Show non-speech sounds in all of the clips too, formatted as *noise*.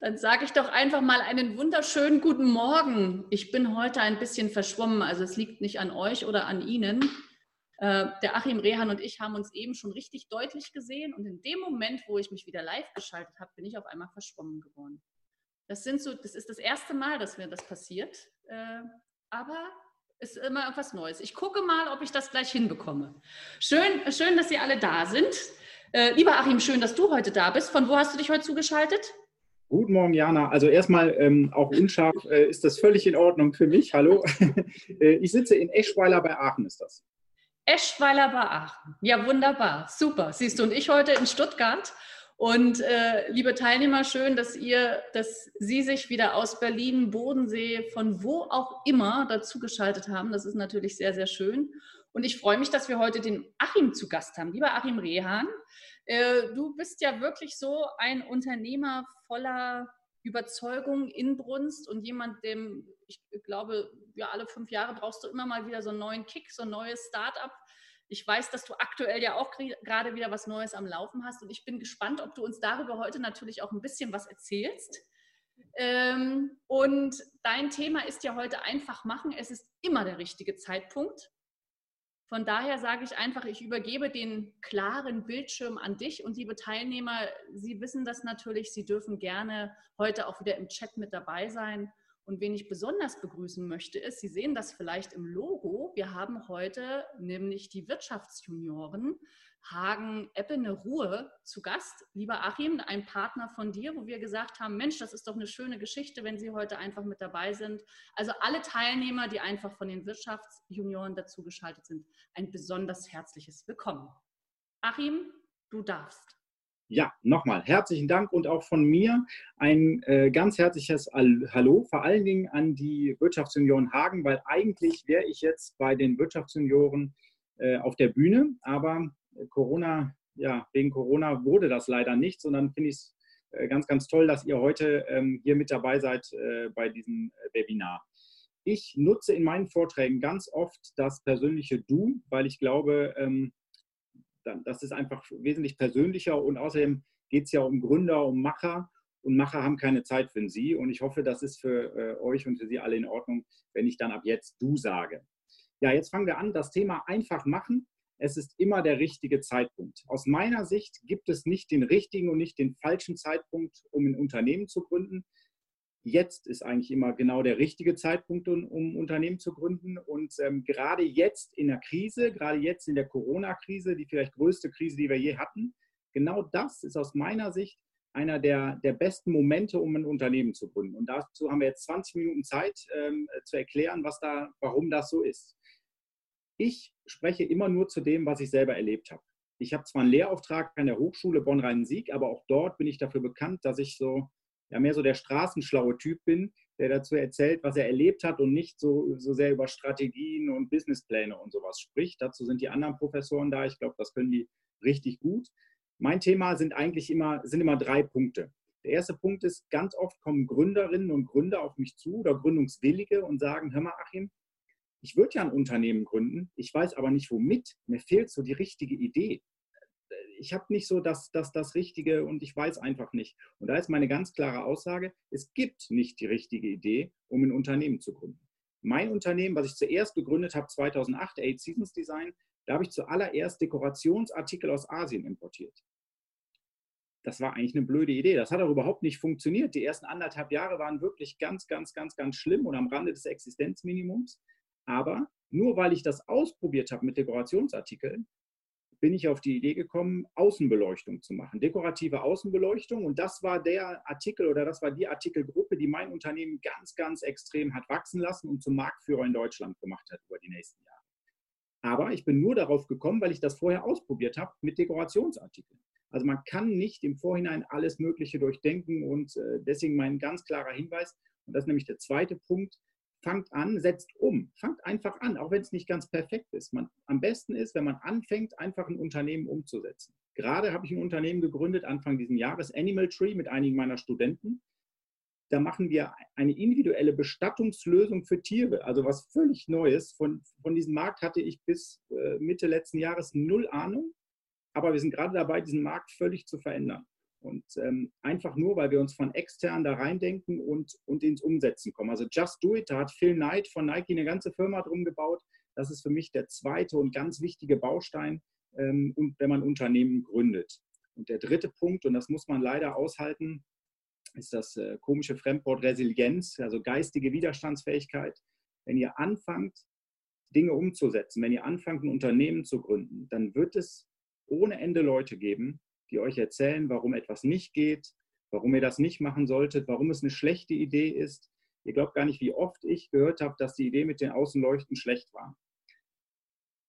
Dann sage ich doch einfach mal einen wunderschönen guten Morgen. Ich bin heute ein bisschen verschwommen, also es liegt nicht an euch oder an Ihnen. Äh, der Achim Rehan und ich haben uns eben schon richtig deutlich gesehen und in dem Moment, wo ich mich wieder live geschaltet habe, bin ich auf einmal verschwommen geworden. Das, sind so, das ist das erste Mal, dass mir das passiert, äh, aber es ist immer etwas Neues. Ich gucke mal, ob ich das gleich hinbekomme. Schön, schön dass Sie alle da sind. Äh, lieber Achim, schön, dass du heute da bist. Von wo hast du dich heute zugeschaltet? Guten Morgen, Jana. Also erstmal ähm, auch unscharf äh, ist das völlig in Ordnung für mich. Hallo. *laughs* äh, ich sitze in Eschweiler bei Aachen, ist das. Eschweiler bei Aachen. Ja, wunderbar. Super. Siehst du, und ich heute in Stuttgart. Und äh, liebe Teilnehmer, schön, dass ihr, dass Sie sich wieder aus Berlin, Bodensee, von wo auch immer dazugeschaltet haben. Das ist natürlich sehr, sehr schön. Und ich freue mich, dass wir heute den Achim zu Gast haben. Lieber Achim Rehan, äh, du bist ja wirklich so ein Unternehmer voller Überzeugung, Inbrunst und jemand, dem ich glaube, ja, alle fünf Jahre brauchst du immer mal wieder so einen neuen Kick, so ein neues Start-up. Ich weiß, dass du aktuell ja auch gerade wieder was Neues am Laufen hast und ich bin gespannt, ob du uns darüber heute natürlich auch ein bisschen was erzählst. Ähm, und dein Thema ist ja heute einfach machen. Es ist immer der richtige Zeitpunkt. Von daher sage ich einfach, ich übergebe den klaren Bildschirm an dich und liebe Teilnehmer, Sie wissen das natürlich, Sie dürfen gerne heute auch wieder im Chat mit dabei sein. Und wen ich besonders begrüßen möchte, ist, Sie sehen das vielleicht im Logo, wir haben heute nämlich die Wirtschaftsjunioren Hagen Eppene Ruhe zu Gast. Lieber Achim, ein Partner von dir, wo wir gesagt haben, Mensch, das ist doch eine schöne Geschichte, wenn Sie heute einfach mit dabei sind. Also alle Teilnehmer, die einfach von den Wirtschaftsjunioren dazugeschaltet sind, ein besonders herzliches Willkommen. Achim, du darfst. Ja, nochmal herzlichen Dank und auch von mir ein äh, ganz herzliches Hallo, vor allen Dingen an die Wirtschaftsjunioren Hagen, weil eigentlich wäre ich jetzt bei den Wirtschaftsjunioren äh, auf der Bühne, aber Corona, ja, wegen Corona wurde das leider nicht, sondern finde ich es äh, ganz, ganz toll, dass ihr heute ähm, hier mit dabei seid äh, bei diesem äh, Webinar. Ich nutze in meinen Vorträgen ganz oft das persönliche Du, weil ich glaube, ähm, das ist einfach wesentlich persönlicher und außerdem geht es ja um Gründer, um Macher und Macher haben keine Zeit für Sie und ich hoffe, das ist für euch und für Sie alle in Ordnung, wenn ich dann ab jetzt Du sage. Ja, jetzt fangen wir an. Das Thema einfach machen es ist immer der richtige Zeitpunkt. Aus meiner Sicht gibt es nicht den richtigen und nicht den falschen Zeitpunkt, um ein Unternehmen zu gründen. Jetzt ist eigentlich immer genau der richtige Zeitpunkt, um ein Unternehmen zu gründen. Und ähm, gerade jetzt in der Krise, gerade jetzt in der Corona-Krise, die vielleicht größte Krise, die wir je hatten, genau das ist aus meiner Sicht einer der, der besten Momente, um ein Unternehmen zu gründen. Und dazu haben wir jetzt 20 Minuten Zeit ähm, zu erklären, was da, warum das so ist. Ich spreche immer nur zu dem, was ich selber erlebt habe. Ich habe zwar einen Lehrauftrag an der Hochschule Bonn-Rhein-Sieg, aber auch dort bin ich dafür bekannt, dass ich so ja mehr so der straßenschlaue Typ bin, der dazu erzählt, was er erlebt hat und nicht so, so sehr über Strategien und Businesspläne und sowas spricht. Dazu sind die anderen Professoren da. Ich glaube, das können die richtig gut. Mein Thema sind eigentlich immer, sind immer drei Punkte. Der erste Punkt ist, ganz oft kommen Gründerinnen und Gründer auf mich zu oder Gründungswillige und sagen, hör mal, Achim, ich würde ja ein Unternehmen gründen, ich weiß aber nicht womit. Mir fehlt so die richtige Idee. Ich habe nicht so das, das, das Richtige und ich weiß einfach nicht. Und da ist meine ganz klare Aussage, es gibt nicht die richtige Idee, um ein Unternehmen zu gründen. Mein Unternehmen, was ich zuerst gegründet habe, 2008, Eight Seasons Design, da habe ich zuallererst Dekorationsartikel aus Asien importiert. Das war eigentlich eine blöde Idee. Das hat auch überhaupt nicht funktioniert. Die ersten anderthalb Jahre waren wirklich ganz, ganz, ganz, ganz schlimm und am Rande des Existenzminimums. Aber nur weil ich das ausprobiert habe mit Dekorationsartikeln, bin ich auf die Idee gekommen, Außenbeleuchtung zu machen, dekorative Außenbeleuchtung. Und das war der Artikel oder das war die Artikelgruppe, die mein Unternehmen ganz, ganz extrem hat wachsen lassen und zum Marktführer in Deutschland gemacht hat über die nächsten Jahre. Aber ich bin nur darauf gekommen, weil ich das vorher ausprobiert habe mit Dekorationsartikeln. Also man kann nicht im Vorhinein alles Mögliche durchdenken und äh, deswegen mein ganz klarer Hinweis, und das ist nämlich der zweite Punkt, fangt an, setzt um. Fangt einfach an, auch wenn es nicht ganz perfekt ist. Man, am besten ist, wenn man anfängt, einfach ein Unternehmen umzusetzen. Gerade habe ich ein Unternehmen gegründet, Anfang dieses Jahres, Animal Tree, mit einigen meiner Studenten. Da machen wir eine individuelle Bestattungslösung für Tiere, also was völlig Neues. Von, von diesem Markt hatte ich bis äh, Mitte letzten Jahres null Ahnung, aber wir sind gerade dabei, diesen Markt völlig zu verändern. Und ähm, einfach nur, weil wir uns von extern da reindenken und, und ins Umsetzen kommen. Also Just Do It, da hat Phil Knight von Nike eine ganze Firma drum gebaut. Das ist für mich der zweite und ganz wichtige Baustein, ähm, und wenn man Unternehmen gründet. Und der dritte Punkt, und das muss man leider aushalten, ist das äh, komische Fremdwort Resilienz, also geistige Widerstandsfähigkeit. Wenn ihr anfangt, Dinge umzusetzen, wenn ihr anfangt, ein Unternehmen zu gründen, dann wird es ohne Ende Leute geben, die euch erzählen, warum etwas nicht geht, warum ihr das nicht machen solltet, warum es eine schlechte Idee ist. Ihr glaubt gar nicht, wie oft ich gehört habe, dass die Idee mit den Außenleuchten schlecht war.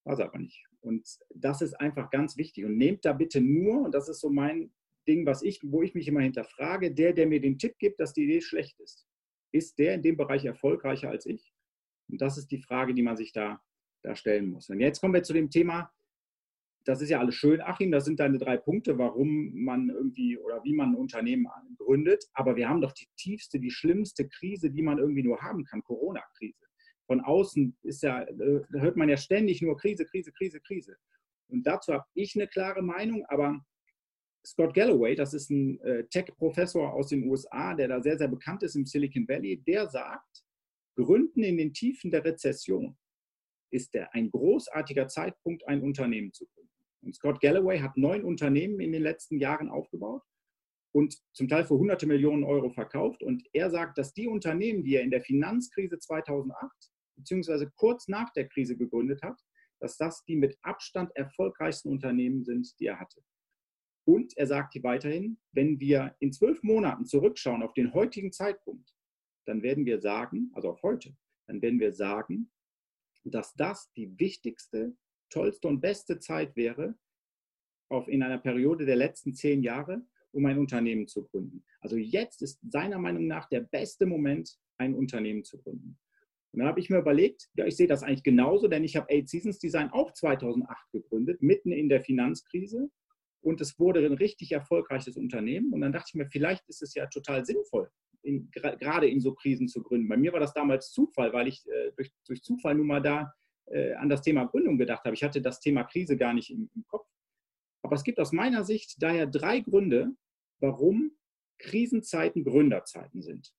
War es aber nicht. Und das ist einfach ganz wichtig. Und nehmt da bitte nur, und das ist so mein Ding, was ich, wo ich mich immer hinterfrage, der, der mir den Tipp gibt, dass die Idee schlecht ist, ist der in dem Bereich erfolgreicher als ich? Und das ist die Frage, die man sich da, da stellen muss. Und jetzt kommen wir zu dem Thema, das ist ja alles schön, Achim, das sind deine drei Punkte, warum man irgendwie oder wie man ein Unternehmen gründet. Aber wir haben doch die tiefste, die schlimmste Krise, die man irgendwie nur haben kann, Corona-Krise. Von außen ist ja, äh, hört man ja ständig nur Krise, Krise, Krise, Krise. Und dazu habe ich eine klare Meinung, aber Scott Galloway, das ist ein äh, Tech-Professor aus den USA, der da sehr, sehr bekannt ist im Silicon Valley, der sagt, Gründen in den Tiefen der Rezession ist der, ein großartiger Zeitpunkt, ein Unternehmen zu gründen. Und Scott Galloway hat neun Unternehmen in den letzten Jahren aufgebaut und zum Teil für hunderte Millionen Euro verkauft. Und er sagt, dass die Unternehmen, die er in der Finanzkrise 2008 beziehungsweise kurz nach der Krise gegründet hat, dass das die mit Abstand erfolgreichsten Unternehmen sind, die er hatte. Und er sagt hier weiterhin, wenn wir in zwölf Monaten zurückschauen auf den heutigen Zeitpunkt, dann werden wir sagen, also auf heute, dann werden wir sagen, dass das die wichtigste, tollste und beste Zeit wäre, auf, in einer Periode der letzten zehn Jahre, um ein Unternehmen zu gründen. Also jetzt ist seiner Meinung nach der beste Moment, ein Unternehmen zu gründen. Und dann habe ich mir überlegt, ja, ich sehe das eigentlich genauso, denn ich habe Eight Seasons Design auch 2008 gegründet, mitten in der Finanzkrise. Und es wurde ein richtig erfolgreiches Unternehmen. Und dann dachte ich mir, vielleicht ist es ja total sinnvoll, in, gerade in so Krisen zu gründen. Bei mir war das damals Zufall, weil ich äh, durch, durch, Zufall nun mal da äh, an das Thema Gründung gedacht habe. Ich hatte das Thema Krise gar nicht im, im Kopf. Aber es gibt aus meiner Sicht daher drei Gründe, warum Krisenzeiten Gründerzeiten sind.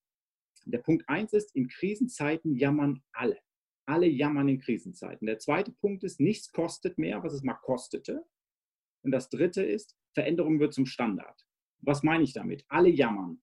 Der Punkt eins ist, in Krisenzeiten jammern alle. Alle jammern in Krisenzeiten. Der zweite Punkt ist, nichts kostet mehr, was es mal kostete. Und das dritte ist, Veränderung wird zum Standard. Was meine ich damit? Alle jammern.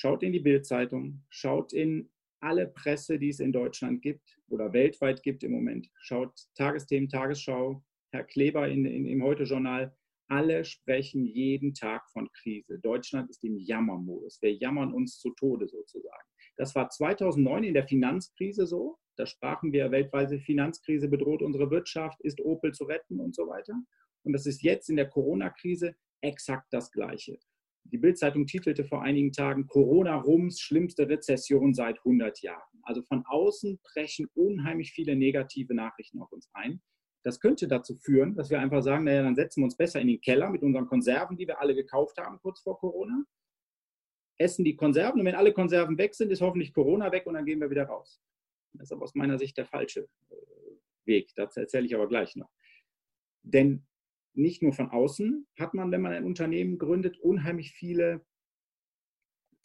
Schaut in die Bildzeitung, schaut in alle Presse, die es in Deutschland gibt oder weltweit gibt im Moment. Schaut Tagesthemen, Tagesschau, Herr Kleber in, in, im Heute-Journal. Alle sprechen jeden Tag von Krise. Deutschland ist im Jammermodus. Wir jammern uns zu Tode sozusagen. Das war 2009 in der Finanzkrise so. Da sprachen wir, weltweite Finanzkrise bedroht unsere Wirtschaft, ist Opel zu retten und so weiter. Und das ist jetzt in der Corona-Krise exakt das Gleiche. Die Bildzeitung titelte vor einigen Tagen Corona-Rums schlimmste Rezession seit 100 Jahren. Also von außen brechen unheimlich viele negative Nachrichten auf uns ein. Das könnte dazu führen, dass wir einfach sagen, naja, dann setzen wir uns besser in den Keller mit unseren Konserven, die wir alle gekauft haben kurz vor Corona, essen die Konserven und wenn alle Konserven weg sind, ist hoffentlich Corona weg und dann gehen wir wieder raus. Das ist aber aus meiner Sicht der falsche äh, Weg. Dazu erzähle ich aber gleich noch. Denn nicht nur von außen hat man, wenn man ein Unternehmen gründet, unheimlich viele.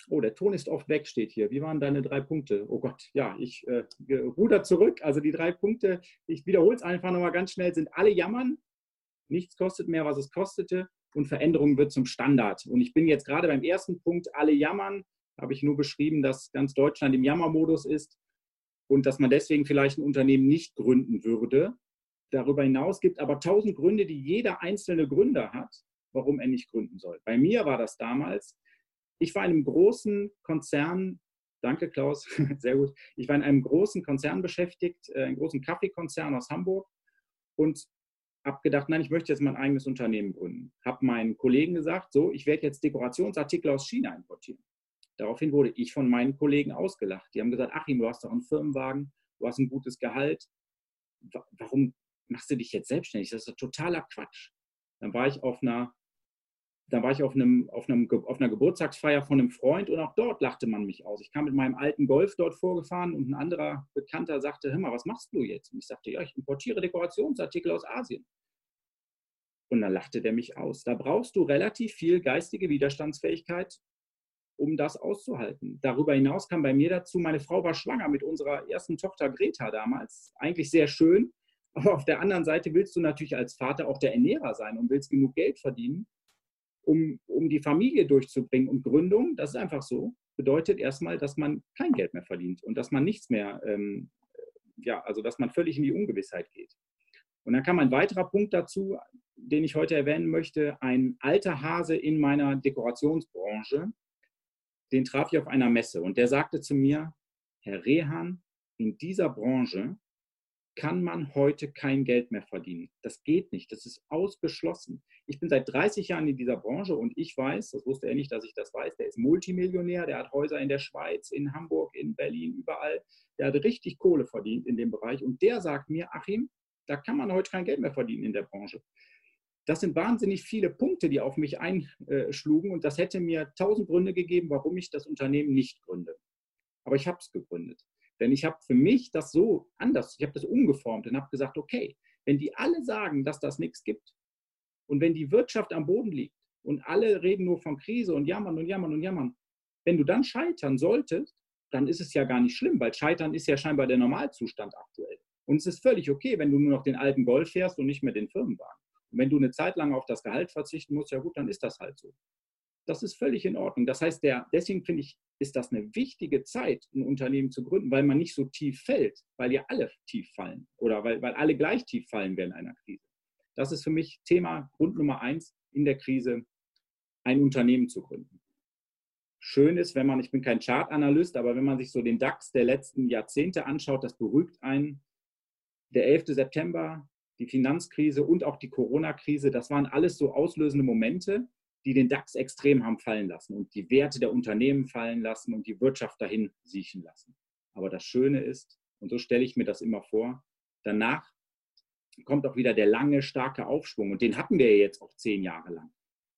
Oh, der Ton ist oft weg, steht hier. Wie waren deine drei Punkte? Oh Gott, ja, ich äh, ruder zurück. Also die drei Punkte, ich wiederhole es einfach nochmal ganz schnell, sind alle jammern. Nichts kostet mehr, was es kostete. Und Veränderung wird zum Standard. Und ich bin jetzt gerade beim ersten Punkt, alle jammern. Habe ich nur beschrieben, dass ganz Deutschland im Jammermodus ist und dass man deswegen vielleicht ein Unternehmen nicht gründen würde, Darüber hinaus gibt aber tausend Gründe, die jeder einzelne Gründer hat, warum er nicht gründen soll. Bei mir war das damals, ich war in einem großen Konzern, danke Klaus, *laughs* sehr gut, ich war in einem großen Konzern beschäftigt, äh, einem großen Kaffeekonzern aus Hamburg und habe gedacht, nein, ich möchte jetzt mein eigenes Unternehmen gründen. Habe meinen Kollegen gesagt, so, ich werde jetzt Dekorationsartikel aus China importieren. Daraufhin wurde ich von meinen Kollegen ausgelacht. Die haben gesagt, Achim, du hast doch einen Firmenwagen, du hast ein gutes Gehalt. Warum machst du dich jetzt selbstständig? Das ist totaler Quatsch. Dann war ich auf einer, dann war ich auf, einem, auf, einem, auf einer Geburtstagsfeier von einem Freund und auch dort lachte man mich aus. Ich kam mit meinem alten Golf dort vorgefahren und ein anderer Bekannter sagte, hör mal, was machst du jetzt? Und ich sagte, ja, ich importiere Dekorationsartikel aus Asien. Und dann lachte der mich aus. Da brauchst du relativ viel geistige Widerstandsfähigkeit, um das auszuhalten. Darüber hinaus kam bei mir dazu, meine Frau war schwanger mit unserer ersten Tochter Greta damals. Eigentlich sehr schön. Aber auf der anderen Seite willst du natürlich als Vater auch der Ernährer sein und willst genug Geld verdienen, um, um die Familie durchzubringen. Und Gründung, das ist einfach so, bedeutet erstmal, dass man kein Geld mehr verdient und dass man nichts mehr, ähm, ja, also dass man völlig in die Ungewissheit geht. Und dann kam ein weiterer Punkt dazu, den ich heute erwähnen möchte. Ein alter Hase in meiner Dekorationsbranche, den traf ich auf einer Messe und der sagte zu mir, Herr Rehan, in dieser Branche kann man heute kein Geld mehr verdienen. Das geht nicht, das ist ausgeschlossen. Ich bin seit 30 Jahren in dieser Branche und ich weiß, das wusste er nicht, dass ich das weiß, der ist Multimillionär, der hat Häuser in der Schweiz, in Hamburg, in Berlin, überall. Der hat richtig Kohle verdient in dem Bereich und der sagt mir, Achim, da kann man heute kein Geld mehr verdienen in der Branche. Das sind wahnsinnig viele Punkte, die auf mich einschlugen und das hätte mir tausend Gründe gegeben, warum ich das Unternehmen nicht gründe. Aber ich habe es gegründet. Denn ich habe für mich das so anders, ich habe das umgeformt und habe gesagt, okay, wenn die alle sagen, dass das nichts gibt und wenn die Wirtschaft am Boden liegt und alle reden nur von Krise und jammern und jammern und jammern, wenn du dann scheitern solltest, dann ist es ja gar nicht schlimm, weil Scheitern ist ja scheinbar der Normalzustand aktuell. Und es ist völlig okay, wenn du nur noch den alten Golf fährst und nicht mehr den Firmenwagen. Und wenn du eine Zeit lang auf das Gehalt verzichten musst, ja gut, dann ist das halt so. Das ist völlig in Ordnung. Das heißt, der, deswegen finde ich, ist das eine wichtige Zeit, ein Unternehmen zu gründen, weil man nicht so tief fällt, weil ja alle tief fallen oder weil, weil alle gleich tief fallen während einer Krise. Das ist für mich Thema Grund Nummer eins in der Krise, ein Unternehmen zu gründen. Schön ist, wenn man, ich bin kein Chartanalyst, aber wenn man sich so den DAX der letzten Jahrzehnte anschaut, das beruhigt einen. Der 11. September, die Finanzkrise und auch die Corona-Krise, das waren alles so auslösende Momente, die den DAX extrem haben fallen lassen und die Werte der Unternehmen fallen lassen und die Wirtschaft dahin siechen lassen. Aber das Schöne ist, und so stelle ich mir das immer vor, danach kommt auch wieder der lange, starke Aufschwung. Und den hatten wir jetzt auch zehn Jahre lang.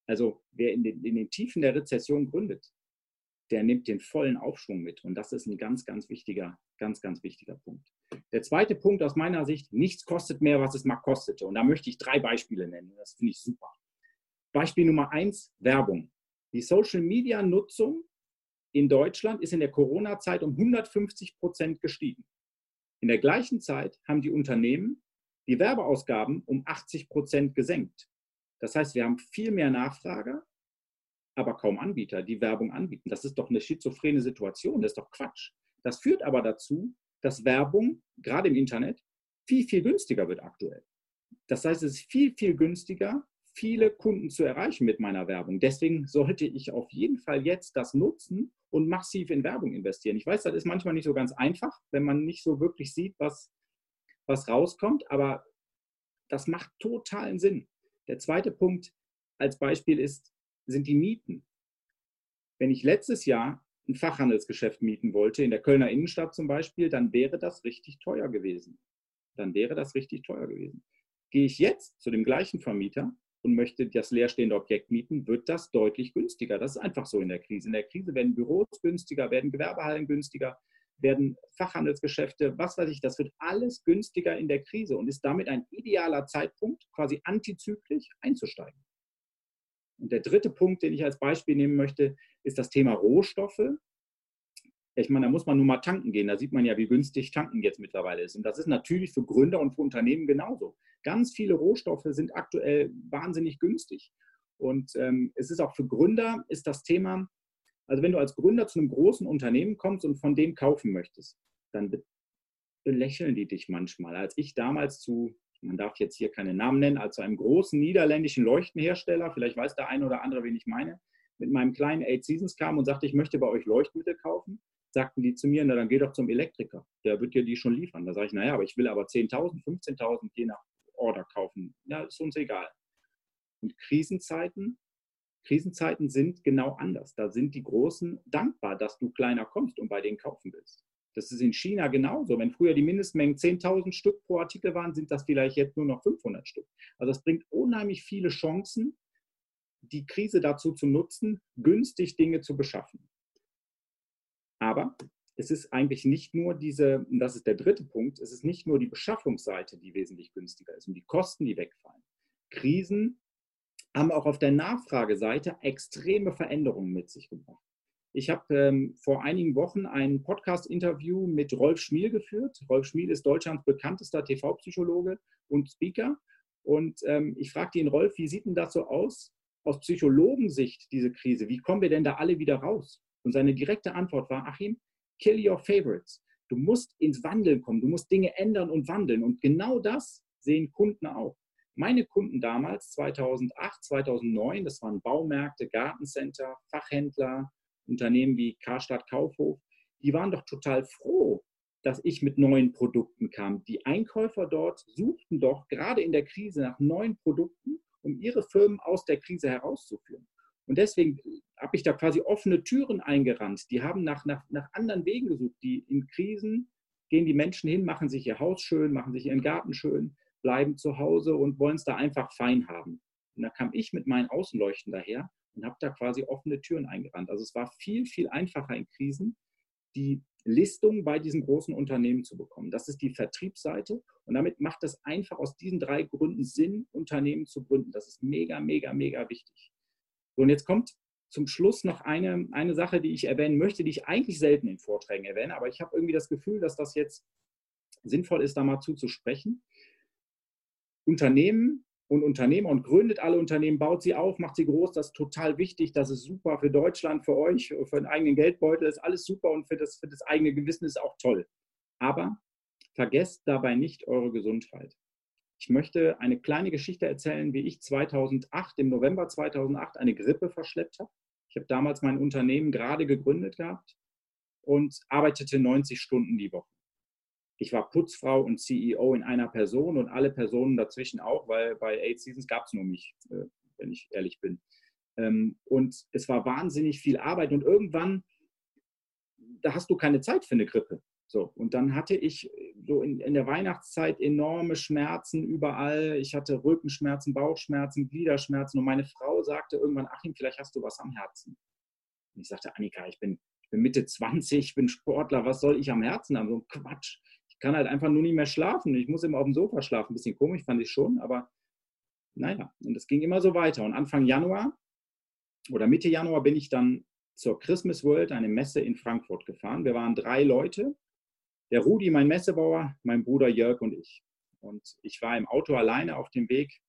Also wer in den, in den Tiefen der Rezession gründet, der nimmt den vollen Aufschwung mit. Und das ist ein ganz, ganz wichtiger, ganz, ganz wichtiger Punkt. Der zweite Punkt aus meiner Sicht, nichts kostet mehr, was es mal kostete. Und da möchte ich drei Beispiele nennen. Das finde ich super. Beispiel Nummer eins, Werbung. Die Social-Media-Nutzung in Deutschland ist in der Corona-Zeit um 150 Prozent gestiegen. In der gleichen Zeit haben die Unternehmen die Werbeausgaben um 80 Prozent gesenkt. Das heißt, wir haben viel mehr Nachfrage, aber kaum Anbieter, die Werbung anbieten. Das ist doch eine schizophrene Situation, das ist doch Quatsch. Das führt aber dazu, dass Werbung, gerade im Internet, viel, viel günstiger wird aktuell. Das heißt, es ist viel, viel günstiger, viele Kunden zu erreichen mit meiner Werbung. Deswegen sollte ich auf jeden Fall jetzt das nutzen und massiv in Werbung investieren. Ich weiß, das ist manchmal nicht so ganz einfach, wenn man nicht so wirklich sieht, was, was rauskommt, aber das macht totalen Sinn. Der zweite Punkt als Beispiel ist, sind die Mieten. Wenn ich letztes Jahr ein Fachhandelsgeschäft mieten wollte, in der Kölner Innenstadt zum Beispiel, dann wäre das richtig teuer gewesen. Dann wäre das richtig teuer gewesen. Gehe ich jetzt zu dem gleichen Vermieter, und möchte das leerstehende Objekt mieten, wird das deutlich günstiger. Das ist einfach so in der Krise. In der Krise werden Büros günstiger, werden Gewerbehallen günstiger, werden Fachhandelsgeschäfte, was weiß ich, das wird alles günstiger in der Krise und ist damit ein idealer Zeitpunkt, quasi antizyklisch einzusteigen. Und der dritte Punkt, den ich als Beispiel nehmen möchte, ist das Thema Rohstoffe. Ich meine, da muss man nur mal tanken gehen. Da sieht man ja, wie günstig tanken jetzt mittlerweile ist. Und das ist natürlich für Gründer und für Unternehmen genauso. Ganz viele Rohstoffe sind aktuell wahnsinnig günstig. Und ähm, es ist auch für Gründer, ist das Thema, also wenn du als Gründer zu einem großen Unternehmen kommst und von dem kaufen möchtest, dann belächeln die dich manchmal. Als ich damals zu, man darf jetzt hier keine Namen nennen, als zu einem großen niederländischen Leuchtenhersteller, vielleicht weiß der eine oder andere, wen ich meine, mit meinem kleinen Eight Seasons kam und sagte, ich möchte bei euch Leuchtmittel kaufen, sagten die zu mir, na dann geh doch zum Elektriker, der wird dir die schon liefern. Da sage ich, naja, aber ich will aber 10.000, 15.000, je nach Order kaufen. Ja, ist uns egal. Und Krisenzeiten, Krisenzeiten sind genau anders. Da sind die Großen dankbar, dass du kleiner kommst und bei denen kaufen willst. Das ist in China genauso. Wenn früher die Mindestmengen 10.000 Stück pro Artikel waren, sind das vielleicht jetzt nur noch 500 Stück. Also das bringt unheimlich viele Chancen, die Krise dazu zu nutzen, günstig Dinge zu beschaffen. Aber es ist eigentlich nicht nur diese, und das ist der dritte Punkt, es ist nicht nur die Beschaffungsseite, die wesentlich günstiger ist und die Kosten, die wegfallen. Krisen haben auch auf der Nachfrageseite extreme Veränderungen mit sich gebracht. Ich habe ähm, vor einigen Wochen ein Podcast-Interview mit Rolf Schmiel geführt. Rolf Schmiel ist Deutschlands bekanntester TV-Psychologe und Speaker. Und ähm, ich fragte ihn, Rolf, wie sieht denn das so aus aus Psychologensicht, diese Krise? Wie kommen wir denn da alle wieder raus? Und seine direkte Antwort war, Achim, kill your favorites. Du musst ins Wandeln kommen, du musst Dinge ändern und wandeln. Und genau das sehen Kunden auch. Meine Kunden damals, 2008, 2009, das waren Baumärkte, Gartencenter, Fachhändler, Unternehmen wie Karstadt Kaufhof, die waren doch total froh, dass ich mit neuen Produkten kam. Die Einkäufer dort suchten doch gerade in der Krise nach neuen Produkten, um ihre Firmen aus der Krise herauszuführen. Und deswegen habe ich da quasi offene Türen eingerannt. Die haben nach, nach, nach anderen Wegen gesucht. Die in Krisen gehen die Menschen hin, machen sich ihr Haus schön, machen sich ihren Garten schön, bleiben zu Hause und wollen es da einfach fein haben. Und da kam ich mit meinen Außenleuchten daher und habe da quasi offene Türen eingerannt. Also es war viel, viel einfacher in Krisen, die Listung bei diesen großen Unternehmen zu bekommen. Das ist die Vertriebsseite und damit macht es einfach aus diesen drei Gründen Sinn, Unternehmen zu gründen. Das ist mega, mega, mega wichtig. So, und jetzt kommt zum Schluss noch eine, eine Sache, die ich erwähnen möchte, die ich eigentlich selten in Vorträgen erwähne, aber ich habe irgendwie das Gefühl, dass das jetzt sinnvoll ist, da mal zuzusprechen. Unternehmen und Unternehmer und gründet alle Unternehmen, baut sie auf, macht sie groß. Das ist total wichtig. Das ist super für Deutschland, für euch, für den eigenen Geldbeutel. Ist alles super und für das, für das eigene Gewissen ist auch toll. Aber vergesst dabei nicht eure Gesundheit. Ich möchte eine kleine Geschichte erzählen, wie ich 2008, im November 2008, eine Grippe verschleppt habe. Ich habe damals mein Unternehmen gerade gegründet gehabt und arbeitete 90 Stunden die Woche ich war Putzfrau und CEO in einer Person und alle Personen dazwischen auch, weil bei Eight Seasons gab es nur mich, äh, wenn ich ehrlich bin. Ähm, und es war wahnsinnig viel Arbeit und irgendwann, da hast du keine Zeit für eine Grippe. So, und dann hatte ich so in, in der Weihnachtszeit enorme Schmerzen überall. Ich hatte Rückenschmerzen, Bauchschmerzen, Gliederschmerzen und meine Frau sagte irgendwann, Achim, vielleicht hast du was am Herzen. Und ich sagte, Annika, ich bin, ich bin Mitte 20, ich bin Sportler, was soll ich am Herzen haben? So Quatsch ich kann halt einfach nur nicht mehr schlafen. Ich muss immer auf dem Sofa schlafen. Ein bisschen komisch fand ich schon, aber naja, und es ging immer so weiter. Und Anfang Januar oder Mitte Januar bin ich dann zur Christmas World, eine Messe in Frankfurt gefahren. Wir waren drei Leute. Der Rudi, mein Messebauer, mein Bruder Jörg und ich. Und ich war im Auto alleine auf dem Weg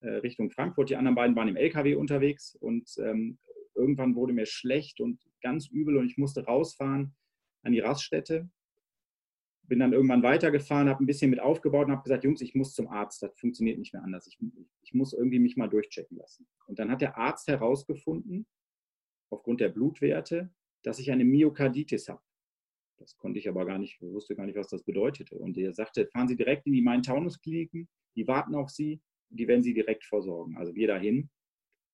äh, Richtung Frankfurt. Die anderen beiden waren im LKW unterwegs und ähm, irgendwann wurde mir schlecht und ganz übel und ich musste rausfahren an die Raststätte bin dann irgendwann weitergefahren, habe ein bisschen mit aufgebaut und habe gesagt, Jungs, ich muss zum Arzt, das funktioniert nicht mehr anders. Ich, ich muss irgendwie mich mal durchchecken lassen. Und dann hat der Arzt herausgefunden, aufgrund der Blutwerte, dass ich eine Myokarditis habe. Das konnte ich aber gar nicht, wusste gar nicht, was das bedeutete. Und er sagte, fahren Sie direkt in die Main-Taunus-Kliniken, die warten auf Sie, die werden Sie direkt versorgen. Also wir dahin.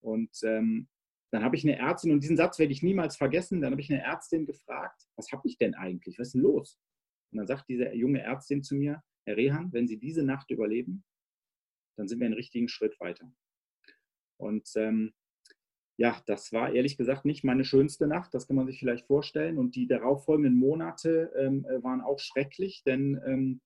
Und ähm, dann habe ich eine Ärztin, und diesen Satz werde ich niemals vergessen, dann habe ich eine Ärztin gefragt, was habe ich denn eigentlich? Was ist denn los? Und dann sagt diese junge Ärztin zu mir, Herr Rehan, wenn Sie diese Nacht überleben, dann sind wir einen richtigen Schritt weiter. Und ähm, ja, das war ehrlich gesagt nicht meine schönste Nacht, das kann man sich vielleicht vorstellen. Und die darauffolgenden Monate ähm, äh, waren auch schrecklich, denn ähm,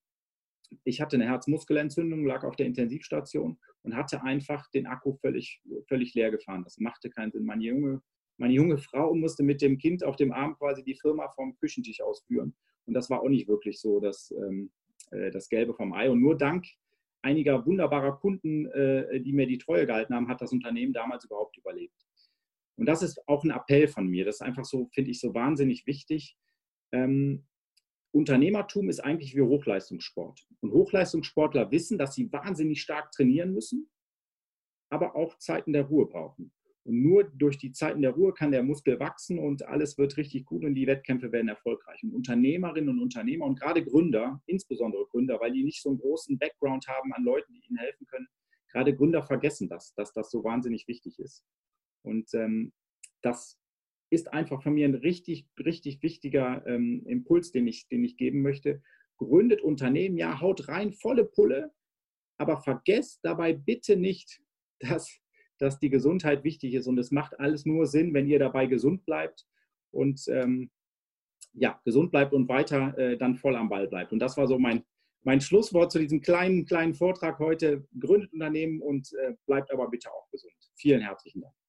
ich hatte eine Herzmuskelentzündung, lag auf der Intensivstation und hatte einfach den Akku völlig, völlig leer gefahren. Das machte keinen Sinn. Meine junge, meine junge Frau musste mit dem Kind auf dem Arm quasi die Firma vom Küchentisch ausführen. Und das war auch nicht wirklich so das, ähm, äh, das Gelbe vom Ei. Und nur dank einiger wunderbarer Kunden, äh, die mir die Treue gehalten haben, hat das Unternehmen damals überhaupt überlebt. Und das ist auch ein Appell von mir. Das ist einfach so, finde ich, so wahnsinnig wichtig. Ähm, Unternehmertum ist eigentlich wie Hochleistungssport. Und Hochleistungssportler wissen, dass sie wahnsinnig stark trainieren müssen, aber auch Zeiten der Ruhe brauchen. Und nur durch die Zeiten der Ruhe kann der Muskel wachsen und alles wird richtig gut und die Wettkämpfe werden erfolgreich. Und Unternehmerinnen und Unternehmer und gerade Gründer, insbesondere Gründer, weil die nicht so einen großen Background haben an Leuten, die ihnen helfen können, gerade Gründer vergessen das, dass das so wahnsinnig wichtig ist. Und ähm, das ist einfach von mir ein richtig, richtig wichtiger ähm, Impuls, den ich, den ich geben möchte. Gründet Unternehmen, ja, haut rein, volle Pulle, aber vergesst dabei bitte nicht, *laughs* dass dass die Gesundheit wichtig ist und es macht alles nur Sinn, wenn ihr dabei gesund bleibt und ähm, ja, gesund bleibt und weiter äh, dann voll am Ball bleibt. Und das war so mein, mein Schlusswort zu diesem kleinen, kleinen Vortrag heute. Gründet Unternehmen und äh, bleibt aber bitte auch gesund. Vielen herzlichen Dank.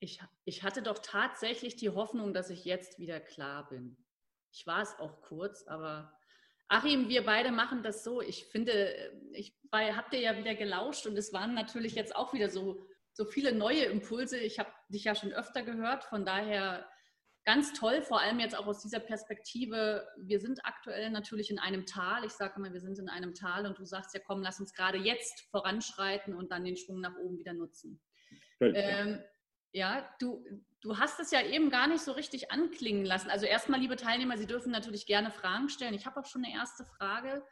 Ich, ich hatte doch tatsächlich die Hoffnung, dass ich jetzt wieder klar bin. Ich war es auch kurz, aber Achim, wir beide machen das so. Ich finde, ich habe dir ja wieder gelauscht und es waren natürlich jetzt auch wieder so, so viele neue Impulse. Ich habe dich ja schon öfter gehört, von daher ganz toll, vor allem jetzt auch aus dieser Perspektive. Wir sind aktuell natürlich in einem Tal. Ich sage immer, wir sind in einem Tal und du sagst ja, komm, lass uns gerade jetzt voranschreiten und dann den Schwung nach oben wieder nutzen. Ähm, ja, du, du hast es ja eben gar nicht so richtig anklingen lassen. Also erstmal, liebe Teilnehmer, Sie dürfen natürlich gerne Fragen stellen. Ich habe auch schon eine erste Frage.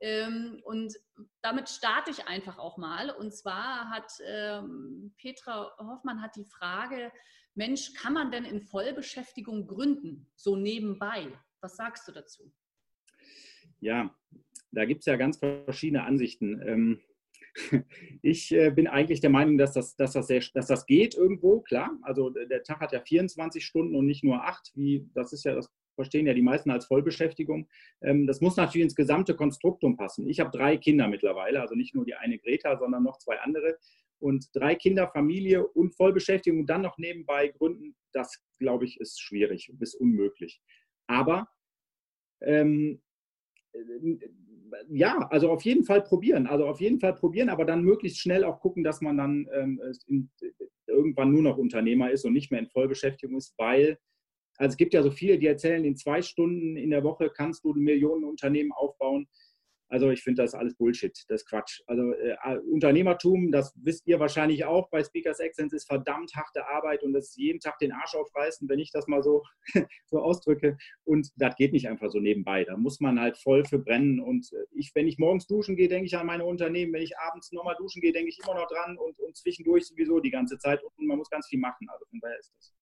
Ähm, und damit starte ich einfach auch mal. Und zwar hat ähm, Petra Hoffmann hat die Frage, Mensch, kann man denn in Vollbeschäftigung gründen, so nebenbei? Was sagst du dazu? Ja, da gibt es ja ganz verschiedene Ansichten. Ähm, *laughs* ich äh, bin eigentlich der Meinung, dass das, dass, das sehr, dass das geht irgendwo, klar. Also der Tag hat ja 24 Stunden und nicht nur acht, wie das ist ja, das verstehen ja die meisten als Vollbeschäftigung. Ähm, das muss natürlich ins gesamte Konstruktum passen. Ich habe drei Kinder mittlerweile, also nicht nur die eine Greta, sondern noch zwei andere. Und drei Kinder, Familie und Vollbeschäftigung dann noch nebenbei gründen, das glaube ich, ist schwierig bis unmöglich. Aber ähm, ja, also auf jeden Fall probieren. Also auf jeden Fall probieren, aber dann möglichst schnell auch gucken, dass man dann ähm, in, irgendwann nur noch Unternehmer ist und nicht mehr in Vollbeschäftigung ist, weil, also es gibt ja so viele, die erzählen, in zwei Stunden in der Woche kannst du Millionen Unternehmen aufbauen. Also ich finde das alles Bullshit, das ist Quatsch. Also äh, Unternehmertum, das wisst ihr wahrscheinlich auch bei Speakers Excellence, ist verdammt harte Arbeit und das ist jeden Tag den Arsch aufreißen, wenn ich das mal so, *laughs* so ausdrücke. Und das geht nicht einfach so nebenbei. Da muss man halt voll für brennen. Und äh, ich, wenn ich morgens duschen gehe, denke ich an meine Unternehmen. Wenn ich abends nochmal duschen gehe, denke ich immer noch dran und, und zwischendurch sowieso die ganze Zeit. Und man muss ganz viel machen. Also von daher ist das.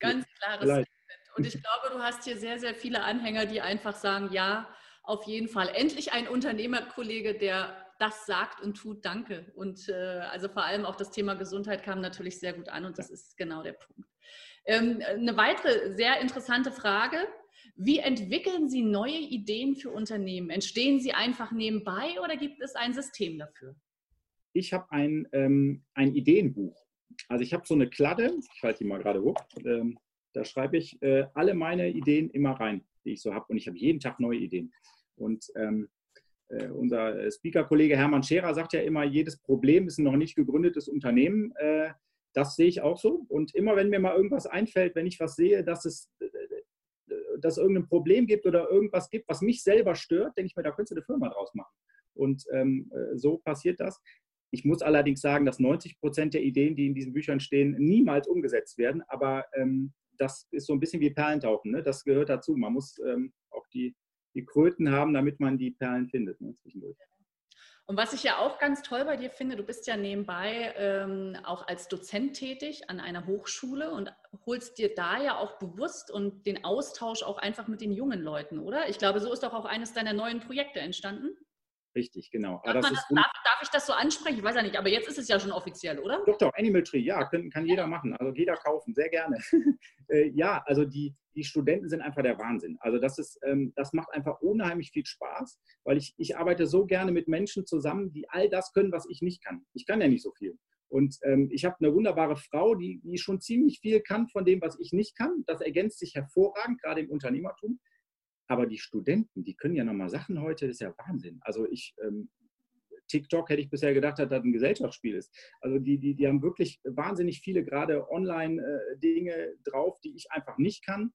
Ganz klares Statement. Und ich glaube, du hast hier sehr, sehr viele Anhänger, die einfach sagen, ja, auf jeden Fall. Endlich ein Unternehmerkollege, der das sagt und tut, danke. Und äh, also vor allem auch das Thema Gesundheit kam natürlich sehr gut an und das ist genau der Punkt. Ähm, eine weitere sehr interessante Frage. Wie entwickeln Sie neue Ideen für Unternehmen? Entstehen sie einfach nebenbei oder gibt es ein System dafür? Ich habe ein, ähm, ein Ideenbuch. Also ich habe so eine Kladde, ich halte die mal gerade hoch, ähm, da schreibe ich äh, alle meine Ideen immer rein, die ich so habe. Und ich habe jeden Tag neue Ideen. Und ähm, äh, unser Speaker-Kollege Hermann Scherer sagt ja immer, jedes Problem ist ein noch nicht gegründetes Unternehmen. Äh, das sehe ich auch so. Und immer wenn mir mal irgendwas einfällt, wenn ich was sehe, dass es äh, dass es irgendein Problem gibt oder irgendwas gibt, was mich selber stört, denke ich mir, da könntest du eine Firma draus machen. Und ähm, äh, so passiert das. Ich muss allerdings sagen, dass 90 Prozent der Ideen, die in diesen Büchern stehen, niemals umgesetzt werden. Aber ähm, das ist so ein bisschen wie Perlentauchen. Ne? Das gehört dazu. Man muss ähm, auch die die Kröten haben, damit man die Perlen findet ne, zwischendurch. Und was ich ja auch ganz toll bei dir finde, du bist ja nebenbei ähm, auch als Dozent tätig an einer Hochschule und holst dir da ja auch bewusst und den Austausch auch einfach mit den jungen Leuten, oder? Ich glaube, so ist doch auch eines deiner neuen Projekte entstanden. Richtig, genau. Darf, das darf, darf, ich das so ansprechen? Ich weiß ja nicht, aber jetzt ist es ja schon offiziell, oder? Doch, doch, Animal Tree, ja, kann, kann jeder machen. Also jeder kaufen, sehr gerne. *laughs* Äh, ja, also die, die Studenten sind einfach der Wahnsinn. Also das ist, ähm, das macht einfach unheimlich viel Spaß, weil ich, ich arbeite so gerne mit Menschen zusammen, die all das können, was ich nicht kann. Ich kann ja nicht so viel. Und ähm, ich habe eine wunderbare Frau, die, die schon ziemlich viel kann von dem, was ich nicht kann. Das ergänzt sich hervorragend, gerade im Unternehmertum. Aber die Studenten, die können ja nochmal Sachen heute, das ist ja Wahnsinn. Also ich, ähm, TikTok hätte ich bisher gedacht, dass das ein Gesellschaftsspiel ist. Also die, die, die haben wirklich wahnsinnig viele gerade Online-Dinge äh, drauf, die ich einfach nicht kann.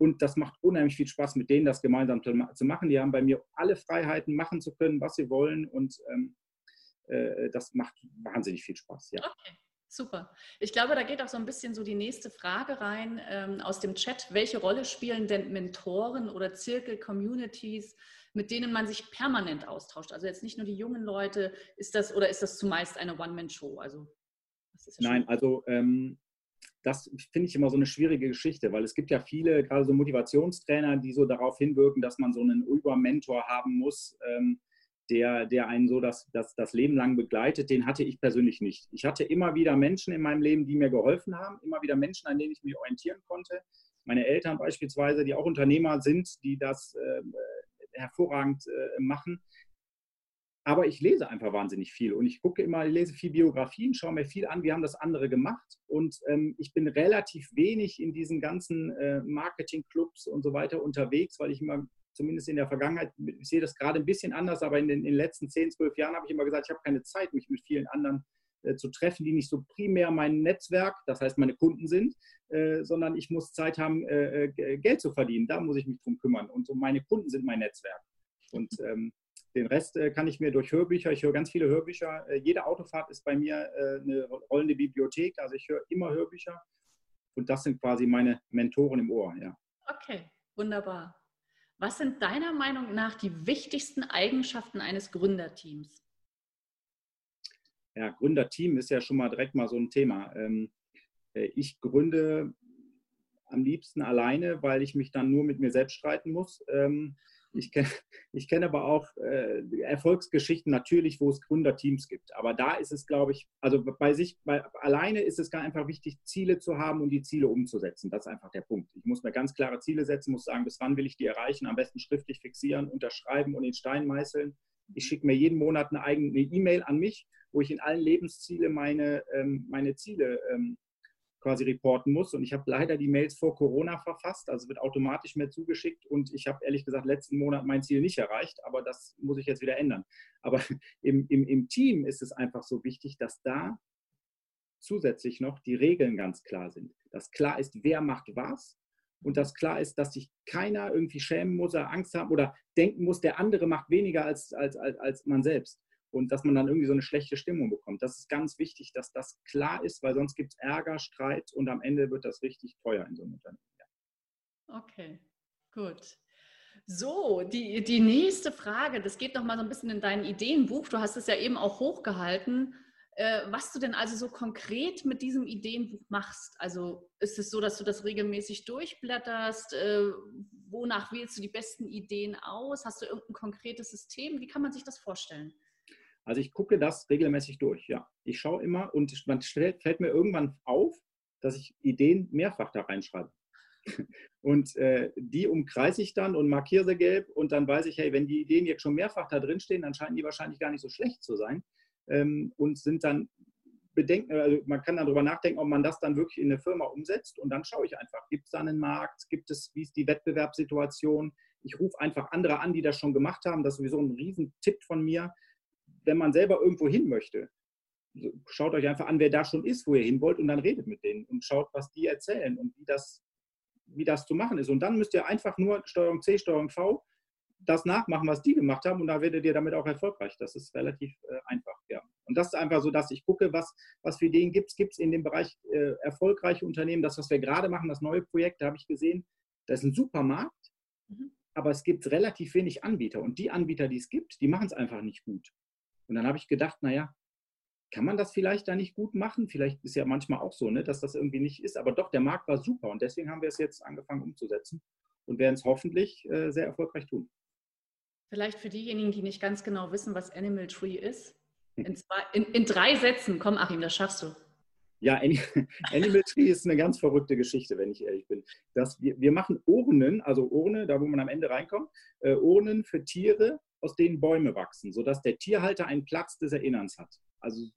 Und das macht unheimlich viel Spaß, mit denen das gemeinsam zu machen. Die haben bei mir alle Freiheiten, machen zu können, was sie wollen. Und ähm, äh, das macht wahnsinnig viel Spaß. Ja. Okay. Super. Ich glaube, da geht auch so ein bisschen so die nächste Frage rein ähm, aus dem Chat. Welche Rolle spielen denn Mentoren oder Zirkel, Communities, mit denen man sich permanent austauscht? Also jetzt nicht nur die jungen Leute, ist das oder ist das zumeist eine One-Man-Show? Also, ja Nein, also ähm, das finde ich immer so eine schwierige Geschichte, weil es gibt ja viele, gerade so Motivationstrainer, die so darauf hinwirken, dass man so einen Über-Mentor haben muss. Ähm, der, der einen so das, das, das Leben lang begleitet, den hatte ich persönlich nicht. Ich hatte immer wieder Menschen in meinem Leben, die mir geholfen haben, immer wieder Menschen, an denen ich mich orientieren konnte. meine Eltern beispielsweise, die auch Unternehmer sind, die das äh, hervorragend äh, machen. Aber ich lese einfach wahnsinnig viel und ich gucke immer, ich lese viel Biografien, schaue mir viel an, wie haben das andere gemacht und ähm, ich bin relativ wenig in diesen ganzen äh, Marketingclubs und so weiter unterwegs, weil ich immer, zumindest in der Vergangenheit, ich sehe das gerade ein bisschen anders, aber in den, in den letzten 10, 12 Jahren habe ich immer gesagt, ich habe keine Zeit, mich mit vielen anderen äh, zu treffen, die nicht so primär mein Netzwerk, das heißt meine Kunden sind, äh, sondern ich muss Zeit haben, äh, Geld zu verdienen. Da muss ich mich drum kümmern und so meine Kunden sind mein Netzwerk. Und ähm, den Rest kann ich mir durch Hörbücher, ich höre ganz viele Hörbücher. Jede Autofahrt ist bei mir eine rollende Bibliothek, also ich höre immer Hörbücher und das sind quasi meine Mentoren im Ohr. Ja. Okay, wunderbar. Was sind deiner Meinung nach die wichtigsten Eigenschaften eines Gründerteams? Ja, Gründerteam ist ja schon mal direkt mal so ein Thema. Ähm, äh, ich gründe am liebsten alleine, weil ich mich dann nur mit mir selbst streiten muss. *laughs* Ich kenne ich kenn aber auch äh, Erfolgsgeschichten natürlich, wo es Gründerteams gibt. Aber da ist es, glaube ich, also bei sich, bei, alleine ist es gar einfach wichtig, Ziele zu haben und die Ziele umzusetzen. Das ist einfach der Punkt. Ich muss mir ganz klare Ziele setzen, muss sagen, bis wann will ich die erreichen, am besten schriftlich fixieren, unterschreiben und in Stein meißeln. Ich schicke mir jeden Monat eine eigene E-Mail an mich, wo ich in allen Lebensziele meine, ähm, meine Ziele ähm, quasi reporten muss. Und ich habe leider die Mails vor Corona verfasst, also wird automatisch mehr zugeschickt. Und ich habe ehrlich gesagt letzten Monat mein Ziel nicht erreicht, aber das muss ich jetzt wieder ändern. Aber *laughs* im, im, im Team ist es einfach so wichtig, dass da zusätzlich noch die Regeln ganz klar sind. Dass klar ist, wer macht was und dass klar ist, dass sich keiner irgendwie schämen muss oder Angst haben oder denken muss, der andere macht weniger als, als, als, als man selbst und dass man dann irgendwie so eine schlechte Stimmung bekommt. Das ist ganz wichtig, dass das klar ist, weil sonst gibt es Ärger, Streit und am Ende wird das richtig teuer in so einem Unternehmen. Ja. Okay, gut. So, die, die nächste Frage, das geht noch mal so ein bisschen in dein Ideenbuch. Du hast es ja eben auch hochgehalten. Äh, was du denn also so konkret mit diesem Ideenbuch machst. Also ist es so, dass du das regelmäßig durchblätterst? Äh, wonach wählst du die besten Ideen aus? Hast du irgendein konkretes System? Wie kann man sich das vorstellen? Also ich gucke das regelmäßig durch, ja. Ich schaue immer und man stellt, fällt mir irgendwann auf, dass ich Ideen mehrfach da reinschreibe. *laughs* Und äh, die umkreise ich dann und markiere sie gelb und dann weiß ich, hey, wenn die Ideen jetzt schon mehrfach da drin stehen, dann scheinen die wahrscheinlich gar nicht so schlecht zu sein ähm, und sind dann bedenken, also man kann darüber nachdenken, ob man das dann wirklich in eine Firma umsetzt und dann schaue ich einfach, gibt es da einen Markt, gibt es, wie ist die Wettbewerbssituation? Ich rufe einfach andere an, die das schon gemacht haben. Das ist sowieso ein Riesentipp von mir wenn man selber irgendwo hin möchte, schaut euch einfach an, wer da schon ist, wo ihr hin wollt und dann redet mit denen und schaut, was die erzählen und wie das, wie das zu machen ist. Und dann müsst ihr einfach nur Steuerung C, Steuerung V das nachmachen, was die gemacht haben und da werdet ihr damit auch erfolgreich. Das ist relativ äh, einfach, ja. Und das ist einfach so, dass ich gucke, was, was für Ideen gibt es. Gibt es in dem Bereich äh, erfolgreiche Unternehmen? Das, was wir gerade machen, das neue Projekt, da habe ich gesehen, das ist ein super Markt, mhm. aber es gibt relativ wenig Anbieter. Und die Anbieter, die es gibt, die machen es einfach nicht gut. Und dann habe ich gedacht, naja, kann man das vielleicht da nicht gut machen? Vielleicht ist ja manchmal auch so, ne, dass das irgendwie nicht ist. Aber doch, der Markt war super und deswegen haben wir es jetzt angefangen umzusetzen und werden es hoffentlich äh, sehr erfolgreich tun. Vielleicht für diejenigen, die nicht ganz genau wissen, was Animal Tree ist. In, zwei, in, in drei Sätzen, komm Achim, das schaffst du. Ja, *laughs* Animal Tree ist eine ganz verrückte Geschichte, wenn ich ehrlich bin. Das, wir, wir machen Urnen, also Urne, da wo man am Ende reinkommt, äh, Urnen für Tiere, aus denen Bäume wachsen, sodass der Tierhalter einen Platz des Erinnerns hat. Also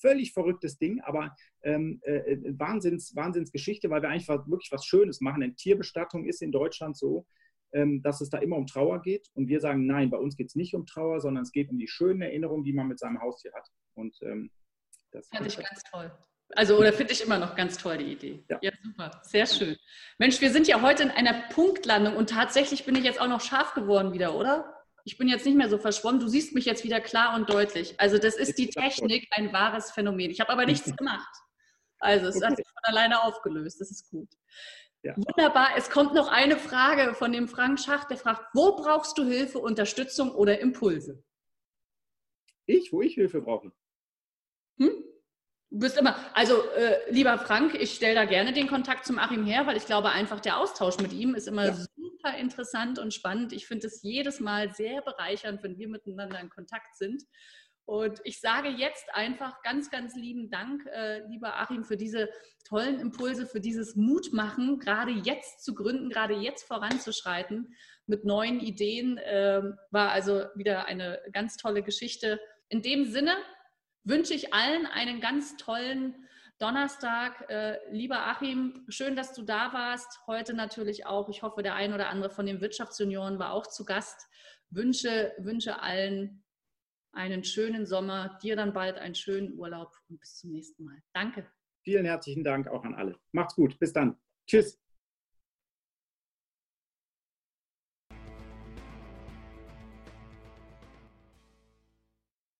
völlig verrücktes Ding, aber ähm, äh, äh, Wahnsinns, Wahnsinnsgeschichte, weil wir eigentlich wirklich was Schönes machen. Denn Tierbestattung ist in Deutschland so, ähm, dass es da immer um Trauer geht. Und wir sagen, nein, bei uns geht es nicht um Trauer, sondern es geht um die schönen Erinnerungen, die man mit seinem Haustier hat. Und ähm, das fand ich ganz toll. Also, oder finde ich immer noch ganz toll, die Idee. Ja. ja. super. Sehr schön. Mensch, wir sind ja heute in einer Punktlandung und tatsächlich bin ich jetzt auch noch scharf geworden wieder, oder? Ich bin jetzt nicht mehr so verschwommen, du siehst mich jetzt wieder klar und deutlich. Also das ist die Technik ein wahres Phänomen. Ich habe aber nichts *laughs* gemacht. Also es hat sich von alleine aufgelöst. Das ist gut. Ja. Wunderbar. Es kommt noch eine Frage von dem Frank Schacht, der fragt, wo brauchst du Hilfe, Unterstützung oder Impulse? Ich, wo ich Hilfe brauche. Hm? Du bist immer, also äh, lieber Frank, ich stelle da gerne den Kontakt zum Achim her, weil ich glaube einfach, der Austausch mit ihm ist immer ja. Super interessant und spannend. Ich finde es jedes Mal sehr bereichernd, wenn wir miteinander in Kontakt sind. Und ich sage jetzt einfach ganz, ganz lieben Dank, äh, lieber Achim, für diese tollen Impulse, für dieses Mutmachen, gerade jetzt zu gründen, gerade jetzt voranzuschreiten mit neuen Ideen. Äh, war also wieder eine ganz tolle Geschichte. In dem Sinne wünsche ich allen einen ganz tollen Donnerstag. Äh, lieber Achim, schön, dass du da warst. Heute natürlich auch. Ich hoffe, der ein oder andere von den Wirtschaftsjunioren war auch zu Gast. Wünsche, wünsche allen einen schönen Sommer, dir dann bald einen schönen Urlaub und bis zum nächsten Mal. Danke. Vielen herzlichen Dank auch an alle. Macht's gut. Bis dann. Tschüss.